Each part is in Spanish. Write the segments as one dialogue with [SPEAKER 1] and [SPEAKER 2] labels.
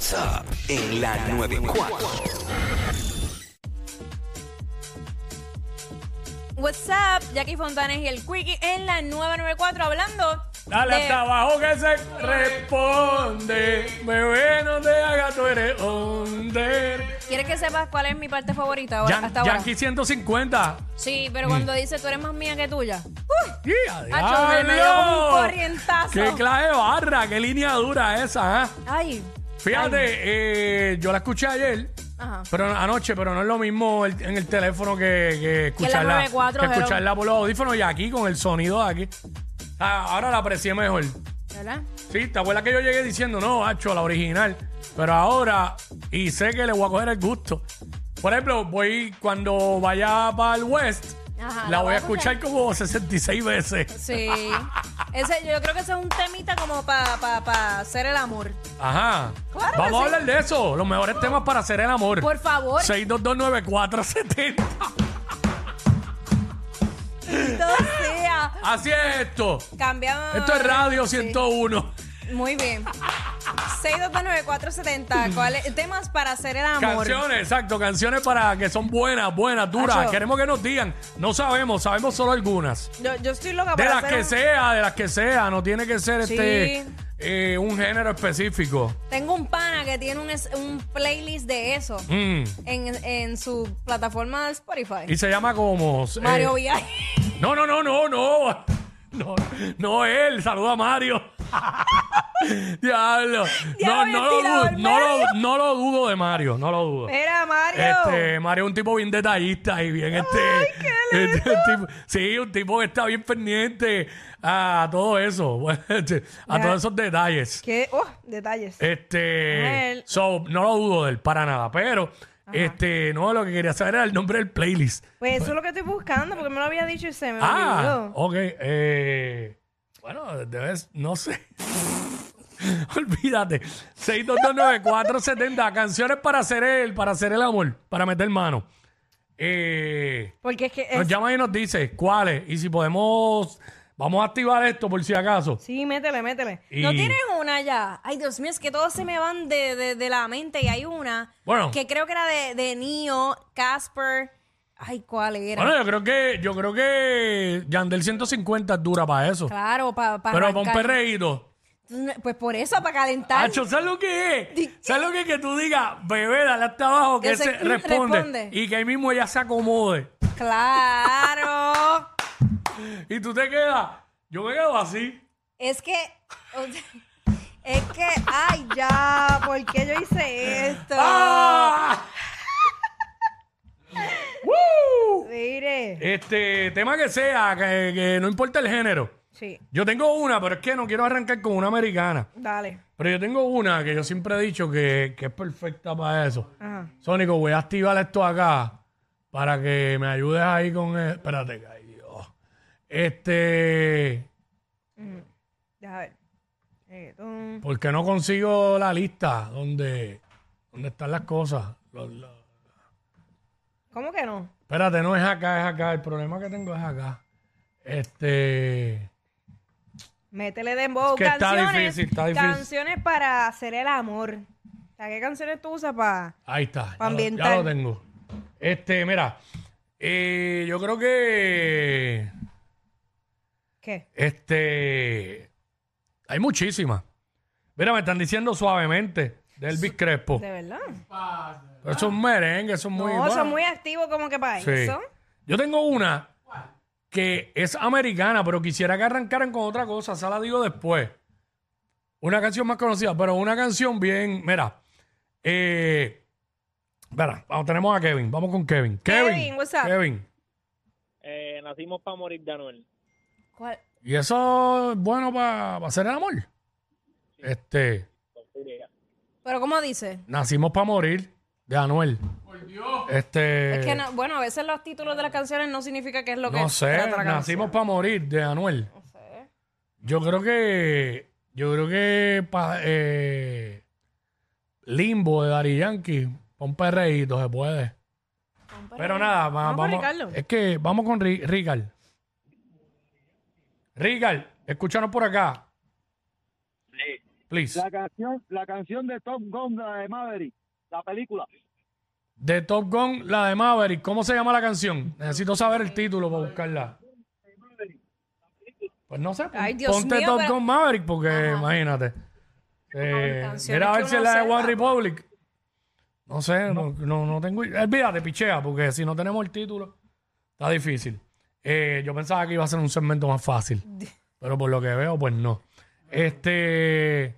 [SPEAKER 1] WhatsApp en la 94.
[SPEAKER 2] What's up, Jackie Fontanes y el Quickie en la 994 hablando.
[SPEAKER 3] Dale
[SPEAKER 2] de-
[SPEAKER 3] hasta abajo que se responde. Bebé, no te hagas, tú eres under.
[SPEAKER 2] ¿Quieres que sepas cuál es mi parte favorita ahora,
[SPEAKER 3] Yan-
[SPEAKER 2] hasta ahora?
[SPEAKER 3] Yankee 150.
[SPEAKER 2] Sí, pero cuando dice tú eres más mía que tuya. ¡Uy! Corrientazo.
[SPEAKER 3] ¡Qué clase de barra! ¡Qué línea dura esa! ¿ah?
[SPEAKER 2] Ay.
[SPEAKER 3] Fíjate, eh, yo la escuché ayer,
[SPEAKER 2] Ajá.
[SPEAKER 3] pero anoche, pero no es lo mismo el- en el teléfono que, que escucharla,
[SPEAKER 2] 94,
[SPEAKER 3] que
[SPEAKER 2] hello.
[SPEAKER 3] escucharla por los audífonos y aquí con el sonido de aquí. Ah, ahora la aprecié mejor.
[SPEAKER 2] ¿Verdad?
[SPEAKER 3] Sí, ¿te acuerdas que yo llegué diciendo, no, hacho, la original? Pero ahora, y sé que le voy a coger el gusto. Por ejemplo, voy cuando vaya para el West,
[SPEAKER 2] Ajá,
[SPEAKER 3] la voy a escuchar como 66 veces.
[SPEAKER 2] Sí. Ese, yo creo que ese es un temita como para pa, pa hacer el amor.
[SPEAKER 3] Ajá.
[SPEAKER 2] Claro que
[SPEAKER 3] Vamos a
[SPEAKER 2] sí.
[SPEAKER 3] hablar de eso, los mejores temas para hacer el amor.
[SPEAKER 2] Por favor.
[SPEAKER 3] 6229470.
[SPEAKER 2] Todo sea.
[SPEAKER 3] Así es esto.
[SPEAKER 2] Cambiamos.
[SPEAKER 3] Esto es Radio
[SPEAKER 2] Sí.
[SPEAKER 3] 101.
[SPEAKER 2] Muy bien. 6229470. ¿Cuáles temas para hacer el amor?
[SPEAKER 3] Canciones, exacto, canciones para que son buenas, buenas, duras.
[SPEAKER 2] Acho.
[SPEAKER 3] Queremos que nos digan. No sabemos, sabemos solo algunas.
[SPEAKER 2] Yo, yo estoy loca
[SPEAKER 3] De las
[SPEAKER 2] hacer
[SPEAKER 3] que
[SPEAKER 2] un-
[SPEAKER 3] sea, de las que sea, no tiene que ser
[SPEAKER 2] Sí.
[SPEAKER 3] este eh, un género específico.
[SPEAKER 2] Tengo un pana que tiene un, es- un playlist de eso
[SPEAKER 3] Mm.
[SPEAKER 2] en, en su plataforma de Spotify.
[SPEAKER 3] Y se llama como eh,
[SPEAKER 2] Mario Villaje.
[SPEAKER 3] No, no, no, no, no. No, no él, saluda a Mario. Diablo.
[SPEAKER 2] Diablo,
[SPEAKER 3] No, no, lo
[SPEAKER 2] tirado
[SPEAKER 3] dudo,
[SPEAKER 2] al
[SPEAKER 3] no, lo, no lo dudo de Mario, no lo dudo.
[SPEAKER 2] Mira, Mario.
[SPEAKER 3] Este, Mario es un tipo bien detallista y bien este. este, un tipo- sí, un tipo que está bien pendiente a todo eso, este, a
[SPEAKER 2] Ya.
[SPEAKER 3] todos esos detalles.
[SPEAKER 2] ¿Qué? Oh, detalles.
[SPEAKER 3] Este, so, no lo dudo de él para nada, pero este, no, lo que quería saber era el nombre del playlist.
[SPEAKER 2] Pues eso es lo que estoy buscando porque me lo había dicho y se me
[SPEAKER 3] Ah,
[SPEAKER 2] olvidó.
[SPEAKER 3] ok, eh, bueno, debes, no sé. Olvídate. 6229470, canciones para hacer el, para hacer el amor, para meter mano. Eh,
[SPEAKER 2] Porque es que
[SPEAKER 3] nos
[SPEAKER 2] es-
[SPEAKER 3] llama y nos dice cuáles y si podemos, vamos a activar esto por si acaso.
[SPEAKER 2] Sí, métele, métele.
[SPEAKER 3] Y-
[SPEAKER 2] ¿No tienes una ya? Ay, Dios mío, es que todos se me van de, de- de la mente y hay una
[SPEAKER 3] Bueno.
[SPEAKER 2] que creo que era de, de Neo, Casper. Ay, ¿cuál era?
[SPEAKER 3] Bueno, yo creo que, yo creo que Yandel 150 es dura para eso.
[SPEAKER 2] claro, para
[SPEAKER 3] Pero para un
[SPEAKER 2] Pues por eso, para calentar.
[SPEAKER 3] Hacho, ¿sabes lo que es? ¿Sabes lo que es que tú digas, bebé, dale hasta abajo que
[SPEAKER 2] Que
[SPEAKER 3] él
[SPEAKER 2] se-
[SPEAKER 3] se responde,
[SPEAKER 2] responde.
[SPEAKER 3] y que ahí mismo ella se acomode?
[SPEAKER 2] Claro.
[SPEAKER 3] Y tú te quedas, yo me quedo así.
[SPEAKER 2] es que. o sea, Es que, ay, ya, ¿por qué yo hice esto?
[SPEAKER 3] ¡Ah! ¡Woo!
[SPEAKER 2] Mire.
[SPEAKER 3] Este, tema que sea, que, que no importa el género.
[SPEAKER 2] Sí,
[SPEAKER 3] Yo tengo una, pero es que no quiero arrancar con una americana.
[SPEAKER 2] dale.
[SPEAKER 3] Pero yo tengo una que yo siempre he dicho que, que es perfecta para eso.
[SPEAKER 2] Ajá.
[SPEAKER 3] Sónico, voy a activar esto acá para que me ayudes ahí con... el- Espérate, ay, Dios. Este...
[SPEAKER 2] Deja ver. Reggaetón.
[SPEAKER 3] Porque no consigo la lista donde, donde están las cosas. Los- los-
[SPEAKER 2] ¿Cómo que no?
[SPEAKER 3] Espérate, no es acá, es acá. El problema que tengo es acá. Este...
[SPEAKER 2] Métele dembow.
[SPEAKER 3] Es que está
[SPEAKER 2] canciones,
[SPEAKER 3] difícil, está difícil.
[SPEAKER 2] Canciones para hacer el amor. O sea, ¿qué canciones tú usas para...?
[SPEAKER 3] Ahí está. Ya lo,
[SPEAKER 2] Ambiental.
[SPEAKER 3] ya lo tengo. Este, mira. eh, yo creo que...
[SPEAKER 2] ¿Qué?
[SPEAKER 3] Este... Hay muchísimas. Mira, me están diciendo suavemente de Elvis Crespo.
[SPEAKER 2] ¿De verdad?
[SPEAKER 3] Pero son merengues, son muy...
[SPEAKER 2] no,
[SPEAKER 3] bueno.
[SPEAKER 2] son muy activos como que para
[SPEAKER 3] Sí.
[SPEAKER 2] eso.
[SPEAKER 3] Yo tengo una que es americana, pero quisiera que arrancaran con otra cosa. Esa la digo después. Una canción más conocida, pero una canción bien. Mira. Eh, espera, vamos, tenemos a Kevin. Vamos con Kevin. Kevin.
[SPEAKER 2] Kevin, what's up?
[SPEAKER 3] Kevin.
[SPEAKER 4] Eh, nacimos para morir de Anuel.
[SPEAKER 2] ¿Cuál?
[SPEAKER 3] Y eso es bueno para hacer el amor. Este.
[SPEAKER 2] Pero ¿cómo dice?
[SPEAKER 3] Nacimos para morir de Anuel. Este.
[SPEAKER 2] Es que, no- bueno, a veces los títulos de las canciones no significa que es lo que
[SPEAKER 3] no sé,
[SPEAKER 2] trata la canción.
[SPEAKER 3] nacimos para morir de Anuel.
[SPEAKER 2] No sé.
[SPEAKER 3] Yo creo que. Yo creo que. pa- eh, Limbo de Dari Yankee. un perreíto se puede. Pero nada, va-
[SPEAKER 2] Vamos con
[SPEAKER 3] vamos.
[SPEAKER 2] Ricardo.
[SPEAKER 3] es que vamos con Ri- Ricard. Ricard, escúchanos por acá.
[SPEAKER 4] Sí.
[SPEAKER 3] please.
[SPEAKER 5] La canción, la canción de Top Gun, la de Maverick, la película.
[SPEAKER 3] De Top Gun, la de Maverick. ¿Cómo se llama la canción? Necesito saber el título para buscarla. Pues no sé.
[SPEAKER 2] Ay, Dios
[SPEAKER 3] ponte
[SPEAKER 2] mío,
[SPEAKER 3] Top
[SPEAKER 2] pero-
[SPEAKER 3] Gun Maverick porque imagínate. Eh, mira a ver si es la de. One Republic. No sé, no, no, no tengo. Olvídate, pichea, porque si no tenemos el título, está difícil. Eh, yo pensaba que iba a ser un segmento más fácil. Pero por lo que veo, pues no. Este.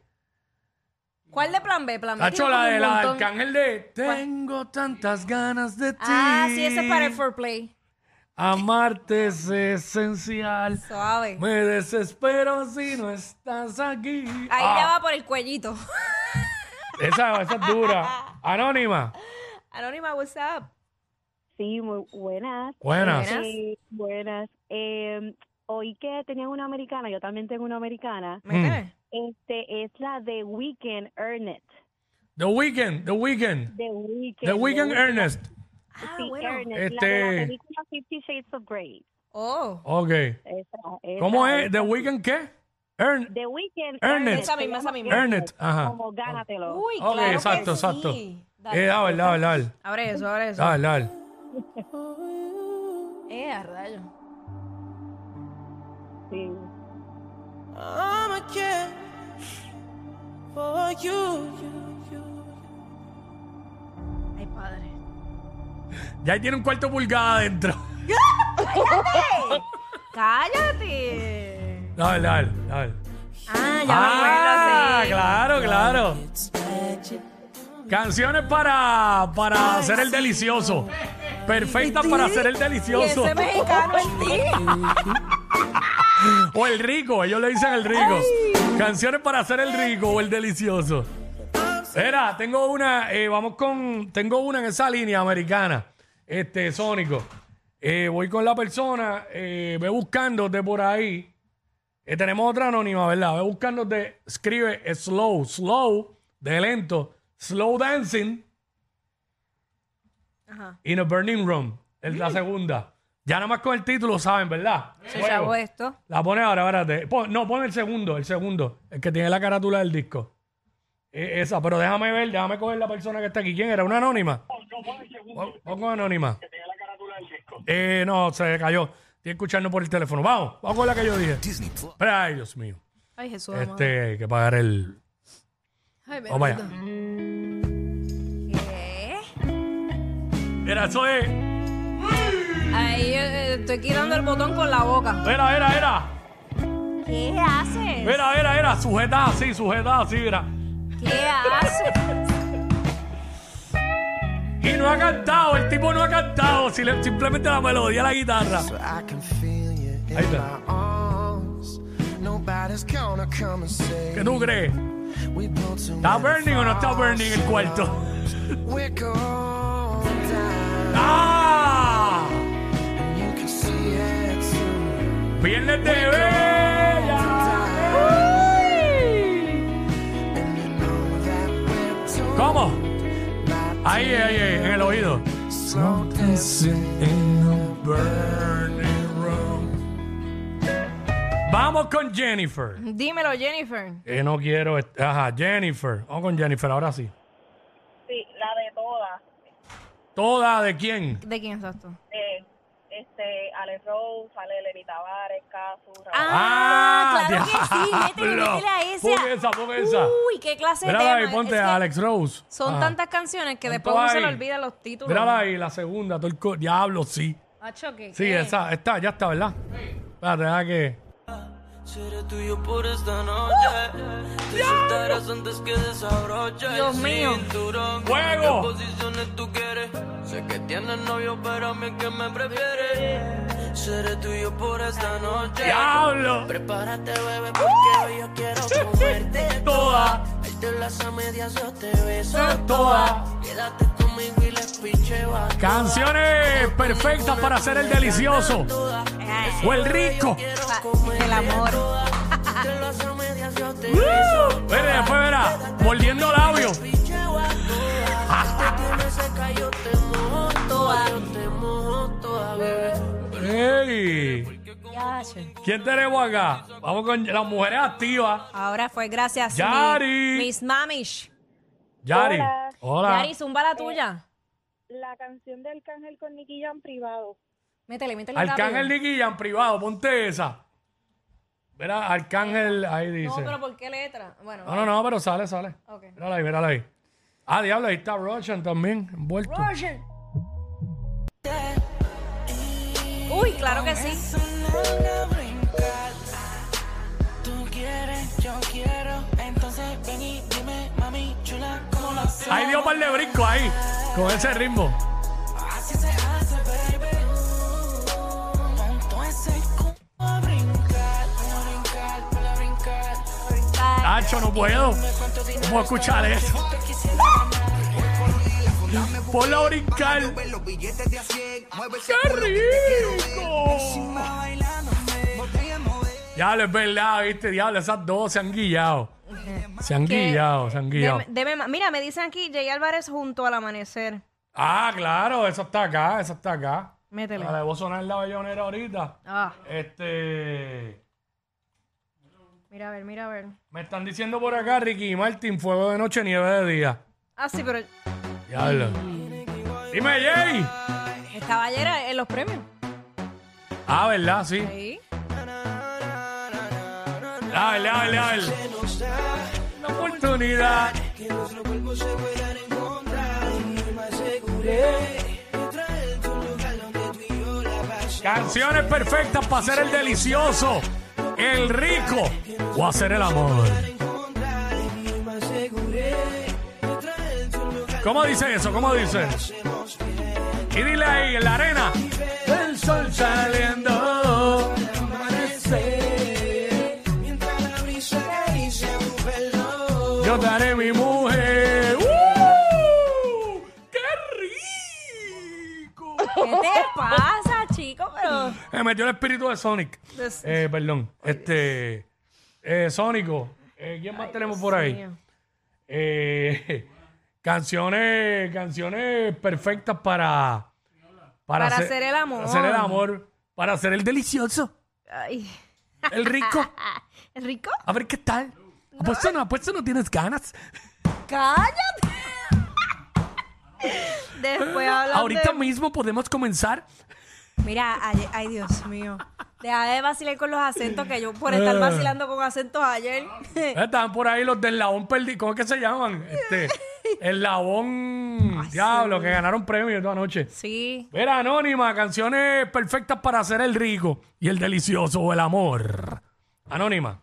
[SPEAKER 2] ¿Cuál de plan B? Plan B. Tiene
[SPEAKER 3] la
[SPEAKER 2] como
[SPEAKER 3] de
[SPEAKER 2] un
[SPEAKER 3] la
[SPEAKER 2] montón.
[SPEAKER 3] Arcángel de Tengo tantas ganas de ti.
[SPEAKER 2] Ah, sí, ese es para el foreplay.
[SPEAKER 3] Amarte es esencial.
[SPEAKER 2] Suave.
[SPEAKER 3] Me desespero si no estás aquí.
[SPEAKER 2] Ahí
[SPEAKER 3] Ah,
[SPEAKER 2] ya va por el cuellito.
[SPEAKER 3] Esa, esa es dura. Anónima.
[SPEAKER 2] Anónima, what's up?
[SPEAKER 6] Sí, muy buenas.
[SPEAKER 3] Buenas.
[SPEAKER 2] Buenas.
[SPEAKER 6] Eh, buenas. Eh, oí que tenían una americana, yo también tengo una americana.
[SPEAKER 2] Métele.
[SPEAKER 6] Este es la de Weekend Earn It.
[SPEAKER 3] The Weeknd, The Weeknd.
[SPEAKER 6] The Weekend.
[SPEAKER 3] The Weeknd Ernest.
[SPEAKER 2] Ah,
[SPEAKER 6] Sí,
[SPEAKER 2] bueno.
[SPEAKER 6] Earn It, la de
[SPEAKER 3] Este-
[SPEAKER 6] la película Fifty Shades of Grey.
[SPEAKER 2] Oh.
[SPEAKER 3] Ok.
[SPEAKER 6] Esa, esa,
[SPEAKER 3] ¿Cómo es? ¿The Weeknd qué? Earn.
[SPEAKER 6] The Weekend
[SPEAKER 3] Earn It.
[SPEAKER 2] Esa misma, esa misma.
[SPEAKER 3] Earn it. Ajá.
[SPEAKER 6] Como gánatelo.
[SPEAKER 2] Uy,
[SPEAKER 3] Ok,
[SPEAKER 2] claro
[SPEAKER 3] exacto,
[SPEAKER 2] que
[SPEAKER 3] exacto.
[SPEAKER 2] sí. Dale.
[SPEAKER 3] Eh, dale, dale, dale.
[SPEAKER 2] Abre eso, abre eso.
[SPEAKER 3] Dale, dale.
[SPEAKER 2] Eh, a rayo.
[SPEAKER 6] Sí.
[SPEAKER 7] I'ma care for you.
[SPEAKER 2] Ay, padre.
[SPEAKER 3] Ya ahí tiene un cuarto pulgada adentro.
[SPEAKER 2] ¡Cállate!
[SPEAKER 3] Dale, dale, dale.
[SPEAKER 2] Ah, ya
[SPEAKER 3] Ah,
[SPEAKER 2] me acuerdo, sí.
[SPEAKER 3] claro, claro. Canciones para, para hacer el delicioso. Perfectas para hacer el
[SPEAKER 2] Y
[SPEAKER 3] delicioso.
[SPEAKER 2] ese mexicano en ti.
[SPEAKER 3] O el rico, ellos le dicen el rico. Canciones para hacer el rico o el delicioso. Era, tengo una, eh, vamos con, tengo una en esa línea americana, este, Sónico. Eh, voy con la persona, eh, ve buscándote por ahí. Eh, tenemos otra anónima, ¿verdad? Ve buscándote, escribe slow, slow, de lento, slow dancing
[SPEAKER 2] Ajá.
[SPEAKER 3] in a burning room. Es la segunda. Ya nada más con el título saben, ¿verdad?
[SPEAKER 2] Se
[SPEAKER 3] Fuego.
[SPEAKER 2] chavó esto.
[SPEAKER 3] La pone ahora, espérate. Pon- no, pon el segundo, el segundo. El que tiene la carátula del disco. Eh, esa, pero déjame ver, déjame coger la persona que está aquí. ¿Quién era? ¿Una anónima? Pon, pon con anónima. Eh, no, se cayó. Estoy escuchando por el teléfono. Vamos, vamos con la que yo dije.
[SPEAKER 1] Disney Plus.
[SPEAKER 3] Ay, Dios mío.
[SPEAKER 2] Ay, Jesús. amado.
[SPEAKER 3] Este, hay que pagar el.
[SPEAKER 2] Ay,
[SPEAKER 3] Vamos allá.
[SPEAKER 2] bendito. ¿Qué?
[SPEAKER 3] Mira, eso es.
[SPEAKER 2] Ahí eh, estoy quitando el botón con la boca.
[SPEAKER 3] Mira, mira, mira.
[SPEAKER 2] ¿Qué haces?
[SPEAKER 3] Mira, mira, mira. Sujeta así, sujeta así, mira.
[SPEAKER 2] ¿Qué haces?
[SPEAKER 3] Y no ha cantado, el tipo no ha cantado. si le- simplemente la melodía, la guitarra.
[SPEAKER 7] I can feel you in
[SPEAKER 3] Ahí está. ¿Qué tú crees? ¿Está burning o no está burning el cuarto? ¡Ah! Viernes de Bella. ¿Cómo? Ahí, ahí, ahí, en el oído. Vamos con Jennifer.
[SPEAKER 2] Dímelo, Jennifer.
[SPEAKER 3] Que no quiero. est- Ajá, Jennifer. Vamos con Jennifer, ahora sí.
[SPEAKER 6] Sí, la de todas.
[SPEAKER 3] ¿Toda de quién?
[SPEAKER 2] ¿De quién es esto?
[SPEAKER 6] Este, Alex Rose, sale Lenny Tavares, Casu, Raúl.
[SPEAKER 2] Ah, claro que sí. Métele, métele a esa.
[SPEAKER 3] Pon esa, pon esa.
[SPEAKER 2] Uy, qué clase de
[SPEAKER 3] Mírala
[SPEAKER 2] tema.
[SPEAKER 3] ahí, ponte
[SPEAKER 2] Es que
[SPEAKER 3] a Alex Rose.
[SPEAKER 2] Son
[SPEAKER 3] Ajá.
[SPEAKER 2] tantas canciones que después uno se le
[SPEAKER 3] ahí.
[SPEAKER 2] olvida los títulos.
[SPEAKER 3] Mírala ahí, la segunda. Todo el co- Diablo, sí.
[SPEAKER 2] Acho, ¿qué,
[SPEAKER 3] Sí,
[SPEAKER 2] qué?
[SPEAKER 3] esa, está, ya está, ¿verdad? Espérate, deja que.
[SPEAKER 8] Seré tuyo por esta noche. Te soltarás antes que desabroche.
[SPEAKER 2] Dios
[SPEAKER 8] el
[SPEAKER 2] mío.
[SPEAKER 8] cinturón.
[SPEAKER 3] ¡Fuego!
[SPEAKER 8] ¿Qué posiciones tú quieres? Sé que tienes novio, pero a mí que me prefieres. Seré tuyo por esta noche.
[SPEAKER 3] ¡Diablo!
[SPEAKER 8] Prepárate, bebé, porque hoy yo quiero comerte
[SPEAKER 3] Toda.
[SPEAKER 8] Darte las a medias, yo te beso
[SPEAKER 3] Toda.
[SPEAKER 8] Quédate conmigo y les picheo a
[SPEAKER 3] Canciones perfectas para hacer el delicioso.
[SPEAKER 2] Ay,
[SPEAKER 3] O el rico.
[SPEAKER 2] pa- el amor.
[SPEAKER 8] Darte las a medias, yo te beso
[SPEAKER 3] Mira, después verá, mordiendo labios. ¿Quién tenemos acá? Vamos con las mujeres activas.
[SPEAKER 2] Ahora fue gracias mi-
[SPEAKER 3] Yari.
[SPEAKER 2] Miss Mamish.
[SPEAKER 3] Yari.
[SPEAKER 6] Hola.
[SPEAKER 3] Hola.
[SPEAKER 2] Yari, zumba la tuya.
[SPEAKER 6] La canción de Arcángel con Nicky Jam privado.
[SPEAKER 2] Métele, métele
[SPEAKER 3] Arcángel
[SPEAKER 2] rápido.
[SPEAKER 3] Nicky Jam privado, ponte esa. Verá, Arcángel, ahí
[SPEAKER 2] No,
[SPEAKER 3] dice.
[SPEAKER 2] pero ¿por qué letra? Bueno,
[SPEAKER 3] No, no, no, pero sale, sale.
[SPEAKER 2] Ok.
[SPEAKER 3] Mírala ahí, mírala ahí. Ah, diablo, ahí está Roshan también, envuelto.
[SPEAKER 2] Roger. Uy, claro que sí.
[SPEAKER 3] Ahí dio un par de brinco ahí, con ese ritmo. No puedo. Puedo escuchar eso. Ponla a brincar. ¡Qué rico! Diablo, es verdad, viste, diablo, esas dos se han guillado. Se han
[SPEAKER 2] ¿Qué?
[SPEAKER 3] guillado, se han guillado.
[SPEAKER 2] Deme- deme mira, me dicen aquí Jay Álvarez junto al amanecer.
[SPEAKER 3] Ah, claro, eso está acá, eso está acá.
[SPEAKER 2] Métele.
[SPEAKER 3] La debo sonar la bellonera ahorita.
[SPEAKER 2] Ah,
[SPEAKER 3] Este.
[SPEAKER 2] Mira a ver, mira a ver.
[SPEAKER 3] Me están diciendo por acá, Ricky y Martín, fuego de noche, nieve de día.
[SPEAKER 2] Ah, sí, pero
[SPEAKER 3] Diablo. Dime, Jay.
[SPEAKER 2] estaba ayer en los premios.
[SPEAKER 3] Ah, ¿verdad? Sí. Dale, dale. Una oportunidad. Canciones perfectas para hacer el delicioso, el rico o hacer el amor. ¿Cómo dice eso? ¿Cómo dice? Y dile ahí, en la arena. El sol saliendo. Yo te haré mi mujer. ¡Uh! ¡Qué rico!
[SPEAKER 2] ¿Qué te pasa, chico? Pero
[SPEAKER 3] Me metió el espíritu de Sonic. Eh, perdón. Este. Eh, Sónico. Eh, ¿Quién más tenemos por ahí?
[SPEAKER 2] mío.
[SPEAKER 3] Eh, canciones, canciones perfectas para.
[SPEAKER 2] Para hacer el amor.
[SPEAKER 3] Hacer el amor. Para hacer el delicioso.
[SPEAKER 2] Ay.
[SPEAKER 3] El rico.
[SPEAKER 2] ¿Es rico?
[SPEAKER 3] A ver qué tal. Apuesto no, apuesto no tienes ganas.
[SPEAKER 2] ¡Cállate! Después hablan
[SPEAKER 3] Ahorita
[SPEAKER 2] de...
[SPEAKER 3] mismo podemos comenzar.
[SPEAKER 2] Mira, ay, ay, Dios mío. Deja de vacilar con los acentos que yo por estar
[SPEAKER 3] Eh.
[SPEAKER 2] vacilando con acentos ayer.
[SPEAKER 3] Estaban por ahí los del Labón perdido. ¿Cómo es que se llaman? Este, el Labón. Diablo, que ganaron premios toda noche.
[SPEAKER 2] sí.
[SPEAKER 3] Mira, Anónima, canciones perfectas para hacer el rico y el delicioso o el amor. Anónima.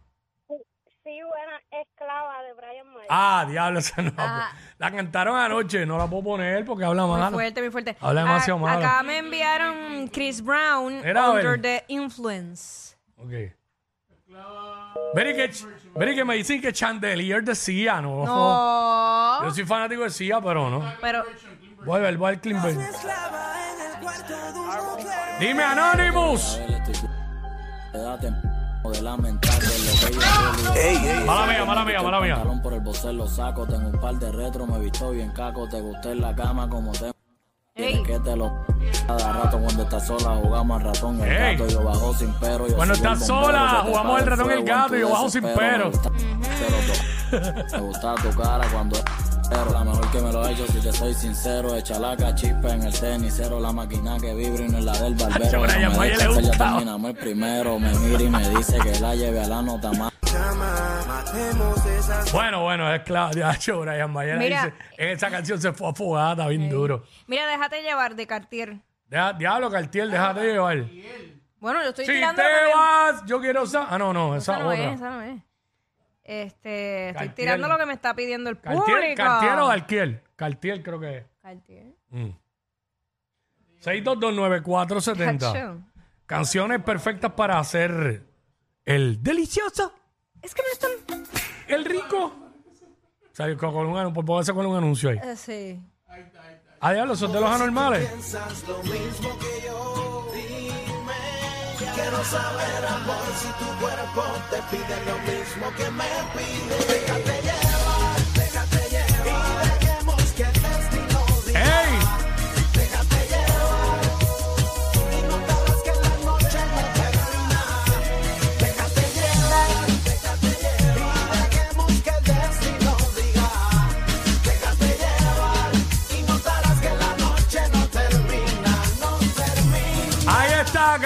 [SPEAKER 6] Esclava de Brian May.
[SPEAKER 3] Ah, diablo, esa no.
[SPEAKER 2] Ah.
[SPEAKER 3] La cantaron anoche, no la puedo poner porque habla
[SPEAKER 2] Muy
[SPEAKER 3] mal.
[SPEAKER 2] fuerte, muy fuerte.
[SPEAKER 3] Habla demasiado
[SPEAKER 2] A-
[SPEAKER 3] malo.
[SPEAKER 2] Acá me enviaron Chris Brown,
[SPEAKER 3] Era.
[SPEAKER 2] Under the Influence.
[SPEAKER 3] Ok. Veri que, veri que me dicen que Chandelier decía, ¿no?
[SPEAKER 2] No.
[SPEAKER 3] Yo soy fanático de Sia, pero no.
[SPEAKER 2] Pero,
[SPEAKER 3] Voy a ver, voy al Clean. Dime, Anonymous.
[SPEAKER 8] De lamentar de lo que ella
[SPEAKER 1] Ey, ey.
[SPEAKER 3] Mala mía, mala mía, mala mía.
[SPEAKER 8] Por el bocer lo saco, tengo un par de retro, me visto bien caco, te gusté en la cama como te...
[SPEAKER 2] Ey.
[SPEAKER 8] Que te lo... Cada rato cuando estás sola jugamos al ratón el
[SPEAKER 3] Ey.
[SPEAKER 8] gato, yo bajo sin pero. yo
[SPEAKER 3] Cuando estás sola, jugamos el ratón y el gato, yo bajo sin pero.
[SPEAKER 8] Me gusta, pero to- me gusta tu cara cuando la mejor que me lo he hecho si te soy sincero echa la chispa en el cenicero la máquina que vibra y no es la del barbero
[SPEAKER 3] Yo, Brian,
[SPEAKER 8] No me ya terminamos el primero me mira y me dice que la lleve a la nota más
[SPEAKER 3] Bueno, bueno, es claro. Ya, yo, Brian Mayer
[SPEAKER 2] Mira.
[SPEAKER 3] dice, en esa canción se fue afogada, bien duro.
[SPEAKER 2] mira, déjate llevar de Cartier.
[SPEAKER 3] Deja, diablo, Cartier, déjate llevar.
[SPEAKER 2] Bueno, yo estoy
[SPEAKER 3] Si
[SPEAKER 2] tirando
[SPEAKER 3] te vas, yo quiero sa- Ah, no, no, esa,
[SPEAKER 2] Esa no
[SPEAKER 3] otra.
[SPEAKER 2] es, esa no es. Este, estoy
[SPEAKER 3] Cartier.
[SPEAKER 2] tirando lo que me está pidiendo el
[SPEAKER 3] Cartier,
[SPEAKER 2] público.
[SPEAKER 3] Cartier o Cartier. Cartier creo que es.
[SPEAKER 2] Cartier.
[SPEAKER 3] Mm. 6229470.
[SPEAKER 2] Cacho.
[SPEAKER 3] Canciones perfectas para hacer el delicioso,
[SPEAKER 2] Es que no están...
[SPEAKER 3] el rico. O sea, con, con un, por ponerse con un anuncio ahí.
[SPEAKER 2] Eh, sí.
[SPEAKER 3] Ah, diablo, son de los anormales. ¡Ey!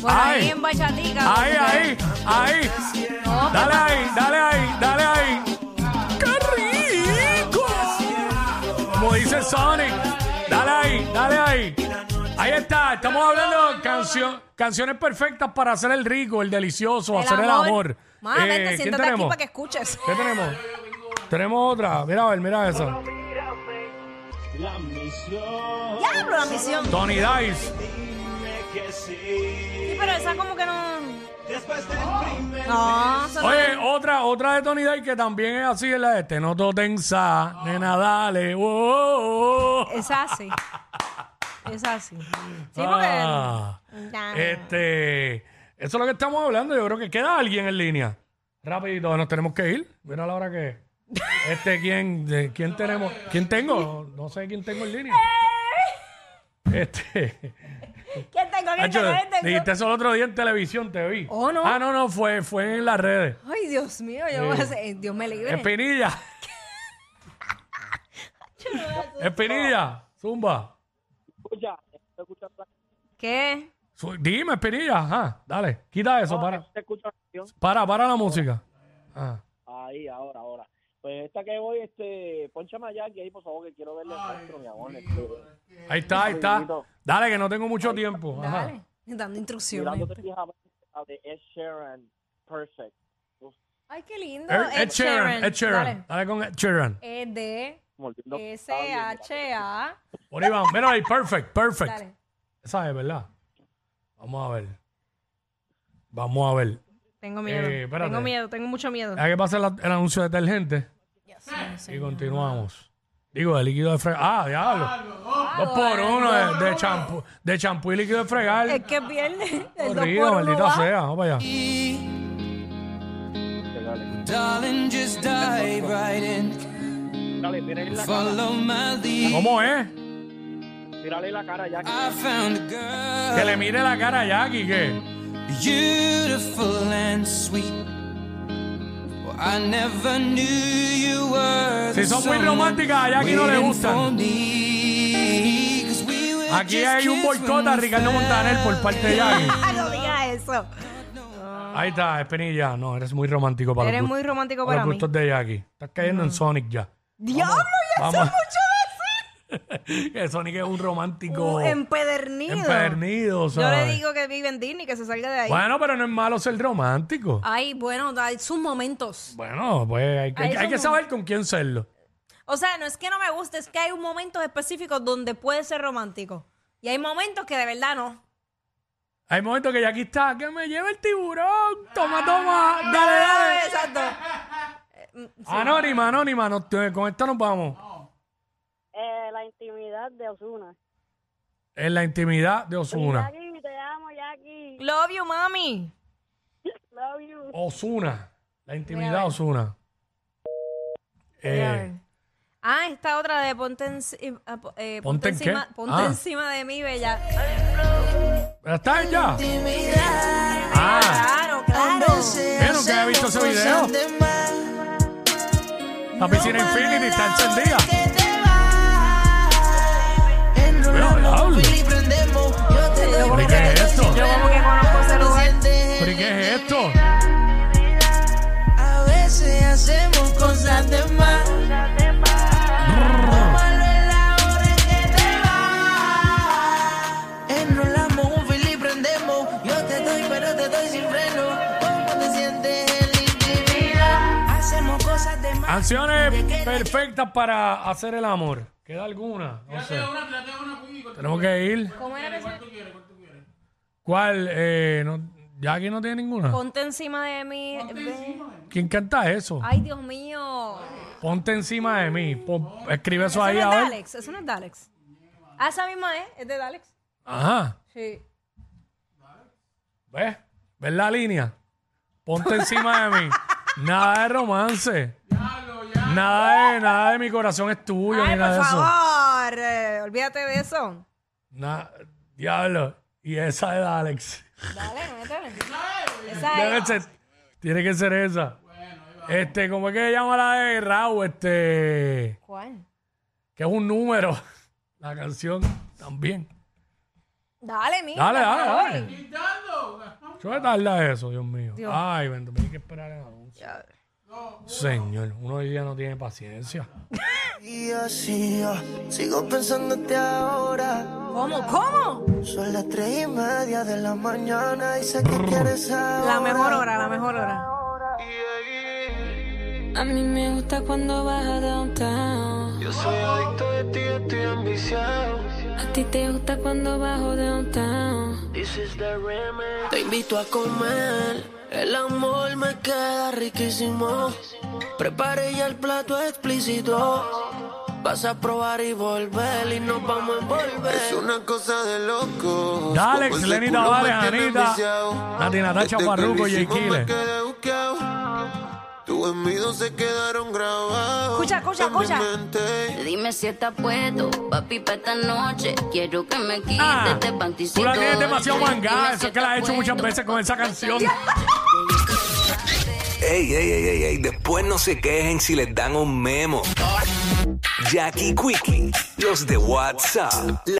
[SPEAKER 2] Bueno, ahí
[SPEAKER 3] Ay.
[SPEAKER 2] en bachatica.
[SPEAKER 3] Ahí, ahí, ahí.
[SPEAKER 2] No,
[SPEAKER 3] Dale ahí, dale ahí, dale ahí. ¡Qué rico! Como dice Sonic. Dale ahí, dale ahí. Ahí está, estamos hablando de cancio- canciones perfectas para hacer el rico, el delicioso, hacer el amor.
[SPEAKER 2] Más,
[SPEAKER 3] Eh,
[SPEAKER 2] vente,
[SPEAKER 3] ¿quién
[SPEAKER 2] siéntate aquí
[SPEAKER 3] tenemos?
[SPEAKER 2] para que escuches.
[SPEAKER 3] ¿Qué tenemos? Tenemos otra. Mira, a ver, mira esa.
[SPEAKER 2] Diablo, la misión.
[SPEAKER 3] Tony Dice.
[SPEAKER 2] Sí, pero esa como que no. No, eso no-
[SPEAKER 3] Oye, otra, otra de Tony Dice que también es así, es la de Te noto tensa, nena, dale. oh, oh, oh.
[SPEAKER 2] Es así. Es así. Sí, porque.
[SPEAKER 3] Ah,
[SPEAKER 2] Ya.
[SPEAKER 3] este, eso es lo que estamos hablando. Yo creo que queda alguien en línea. Rapidito, nos tenemos que ir. Mira la hora que es. Este, ¿quién, de, ¿quién tenemos? ¿Quién tengo? No sé quién tengo en línea. Este,
[SPEAKER 2] ¿Quién tengo? ¿Quién
[SPEAKER 3] Hacho,
[SPEAKER 2] tengo? ¿Quién tengo?
[SPEAKER 3] dijiste eso el otro día en televisión, te vi.
[SPEAKER 2] Oh, no.
[SPEAKER 3] Ah, no, no, fue, fue en las redes.
[SPEAKER 2] Ay, Dios mío, yo voy a hacer- Dios me libre.
[SPEAKER 3] Espinilla. Espinilla, zumba.
[SPEAKER 4] Escucha, ¿te escucha la-
[SPEAKER 2] ¿Qué?
[SPEAKER 3] Su- Dime, Espinilla, ajá, dale, quita eso, para.
[SPEAKER 4] ¿Te escucha la canción?
[SPEAKER 3] Para, para la música. Ah.
[SPEAKER 4] Ahí, ahora, ahora. Pues esta que voy, este, ponchame a Jackie ahí, por favor, que quiero verle el rostro, mi amor. Este,
[SPEAKER 3] Ahí está, ahí está. Dale, que no tengo mucho tiempo. Ajá.
[SPEAKER 2] Dale. Dando instrucciones.
[SPEAKER 4] mirándote fijamente a de Ed Sheeran, Perfect. Uf,
[SPEAKER 2] Ay, qué lindo.
[SPEAKER 3] Ed, Ed Sheeran, Ed Sheeran.
[SPEAKER 2] Dale.
[SPEAKER 3] Dale con Ed Sheeran.
[SPEAKER 2] E D
[SPEAKER 4] mordiendo-
[SPEAKER 2] S H A.
[SPEAKER 3] Por ahí vamos. Mira ahí, perfect, perfect.
[SPEAKER 2] Dale.
[SPEAKER 3] Esa es, ¿verdad? Vamos a ver. Vamos a ver.
[SPEAKER 2] Tengo miedo.
[SPEAKER 3] Eh, espérate.
[SPEAKER 2] tengo miedo, tengo mucho miedo.
[SPEAKER 3] Hay que pasar la- el anuncio detergente
[SPEAKER 2] Dios mío,
[SPEAKER 3] y continuamos. Digo, de líquido de fregar. Ah, diablo. Dos por uno de- de champú de champú y líquido de fregar.
[SPEAKER 2] Es que. El dos
[SPEAKER 3] Corrido,
[SPEAKER 2] por uno
[SPEAKER 3] maldita
[SPEAKER 2] va.
[SPEAKER 3] sea. Vamos para allá.
[SPEAKER 7] Darling, just dive right in.
[SPEAKER 4] Dale, la cara,
[SPEAKER 7] Follow my lead.
[SPEAKER 3] ¿Cómo es?
[SPEAKER 4] mírale la cara, Jackie.
[SPEAKER 7] I found a girl.
[SPEAKER 3] Que le mire la cara a Jackie, que.
[SPEAKER 7] Beautiful and sweet. Well, I never knew you were
[SPEAKER 3] Si
[SPEAKER 7] the
[SPEAKER 3] son muy románticas, a Jackie no le gustan.
[SPEAKER 7] for me. 'Cause we were
[SPEAKER 3] Aquí
[SPEAKER 7] just
[SPEAKER 3] hay un
[SPEAKER 7] kids
[SPEAKER 3] boicot
[SPEAKER 7] when
[SPEAKER 3] a
[SPEAKER 7] we
[SPEAKER 3] Ricardo. Montaner por parte de Jackie.
[SPEAKER 2] Ah, no diga eso.
[SPEAKER 3] Ahí está, Espinilla. No, eres muy romántico para
[SPEAKER 2] Eres
[SPEAKER 3] los
[SPEAKER 2] muy romántico
[SPEAKER 3] para los
[SPEAKER 2] mí.
[SPEAKER 3] gustos de Jackie. Estás cayendo en Sonic ya.
[SPEAKER 2] Diablo, ya
[SPEAKER 3] Vamos.
[SPEAKER 2] sé mucho de
[SPEAKER 3] que Sonic es un romántico
[SPEAKER 2] empedernido.
[SPEAKER 3] empedernido,
[SPEAKER 2] Yo
[SPEAKER 3] ¿sabes?
[SPEAKER 2] le digo que vive en Disney, que se salga de ahí.
[SPEAKER 3] Bueno, pero no es malo ser romántico.
[SPEAKER 2] Ay, bueno, hay sus momentos.
[SPEAKER 3] Bueno, pues hay, que- hay saber con quién serlo.
[SPEAKER 2] O sea, no es que no me guste, es que hay un momentos específicos donde puede ser romántico. Y hay momentos que de verdad no.
[SPEAKER 3] Hay momentos que Jackie está, que me lleva el tiburón. Toma, toma. Dale, dale.
[SPEAKER 2] Exacto.
[SPEAKER 3] Anónima, anónima. no- te- con esta nos vamos.
[SPEAKER 6] La intimidad de Osuna.
[SPEAKER 3] En la intimidad de Osuna.
[SPEAKER 6] Jackie, te amo, Jackie.
[SPEAKER 2] Love you, mami.
[SPEAKER 6] Love you.
[SPEAKER 3] Osuna. La intimidad de Osuna. Eh,
[SPEAKER 2] Ah, esta otra de ponte, enci- eh, po- eh,
[SPEAKER 3] ¿Ponte
[SPEAKER 2] ponte
[SPEAKER 3] en
[SPEAKER 2] encima,
[SPEAKER 3] qué?
[SPEAKER 2] ponte
[SPEAKER 3] Ah.
[SPEAKER 2] encima de mí, bella.
[SPEAKER 3] ¿pero ¿Está ya? Ah,
[SPEAKER 2] Claro, claro.
[SPEAKER 3] ¿vieron que había visto ese video? La piscina Infinity está encendida. Pero, diablo. ¿Pero y qué es esto?
[SPEAKER 2] Yo como que conozco ese lugar.
[SPEAKER 3] ¿Pero y qué es esto?
[SPEAKER 7] A veces hacemos cosas de más. Lo malo es la hora en que te vas. Enrolamos un fil y prendemos. Yo te doy, pero te doy sin freno. ¿Cómo te sientes en la intimidad? Hacemos cosas de más.
[SPEAKER 3] Canciones perfectas para hacer el amor. ¿Queda alguna? No sé. Tenemos que ir.
[SPEAKER 2] ¿Cómo era que se-
[SPEAKER 3] ¿Cuál? Eh, no, Jackie no tiene ninguna.
[SPEAKER 2] Ponte encima de mí. ven.
[SPEAKER 3] ¿Quién canta eso?
[SPEAKER 2] Ay, Dios mío.
[SPEAKER 3] Ponte encima de mí. Pon- escribe eso
[SPEAKER 2] Eso
[SPEAKER 3] ahí
[SPEAKER 2] no es
[SPEAKER 3] a
[SPEAKER 2] de
[SPEAKER 3] ver.
[SPEAKER 2] Alex. Eso no es de Alex. Ah, esa misma es. Es de Alex.
[SPEAKER 3] Ajá.
[SPEAKER 2] Sí.
[SPEAKER 3] ¿Ves? ¿Ves la línea? ponte encima de mí. Nada de romance. Nada de, nada de mi corazón es tuyo,
[SPEAKER 2] Ay,
[SPEAKER 3] ni nada
[SPEAKER 2] por
[SPEAKER 3] de eso.
[SPEAKER 2] favor. eh, olvídate de eso.
[SPEAKER 3] Na- diablo. Y esa es de Alex.
[SPEAKER 2] Dale, métele. Esa
[SPEAKER 3] Debe
[SPEAKER 2] es.
[SPEAKER 3] ser- tiene que ser esa. Este, ¿cómo es que se llama la de Raúl? Este,
[SPEAKER 2] ¿Cuál?
[SPEAKER 3] que es un número. La canción también.
[SPEAKER 2] Dale, mira.
[SPEAKER 3] Dale, dale, dale. ¿Qué me tarda eso, Dios mío?
[SPEAKER 2] Dios.
[SPEAKER 3] Ay, ven, hay que esperar el anuncio.
[SPEAKER 2] Ya.
[SPEAKER 3] Señor, uno hoy día no tiene paciencia.
[SPEAKER 7] Y así yo sigo pensándote ahora.
[SPEAKER 2] ¿Cómo? ¿Cómo?
[SPEAKER 7] Son las tres y media de la mañana y sé que quieres ahora.
[SPEAKER 2] La mejor hora, la mejor hora.
[SPEAKER 9] A mí me gusta cuando vas a downtown.
[SPEAKER 7] Yo soy adicto de ti, estoy ambiciado.
[SPEAKER 9] A ti te gusta cuando bajo downtown.
[SPEAKER 7] This is the remix. Te invito a comer. El amor me queda riquísimo. Preparé ya el plato explícito. Vas a probar y volver y nos vamos a envolver. Es una cosa de loco.
[SPEAKER 3] Dale, Lenny Tavares, Anita, Nati Natacha Parruco y Kile.
[SPEAKER 7] Tus envidios se quedaron grabados.
[SPEAKER 2] Escucha, escucha, escucha.
[SPEAKER 9] Dime si estás puesto, papi, para esta noche. Quiero que me quites
[SPEAKER 3] Ah,
[SPEAKER 9] este
[SPEAKER 3] tú
[SPEAKER 9] panticito.
[SPEAKER 3] la tienes demasiado mangada. Eso es que la has
[SPEAKER 9] estás
[SPEAKER 3] hecho muchas veces con esa canción.
[SPEAKER 1] Ey, ey, ey, ey, ey, después no se quejen si les dan un memo. Jackie Quickie, los de WhatsApp.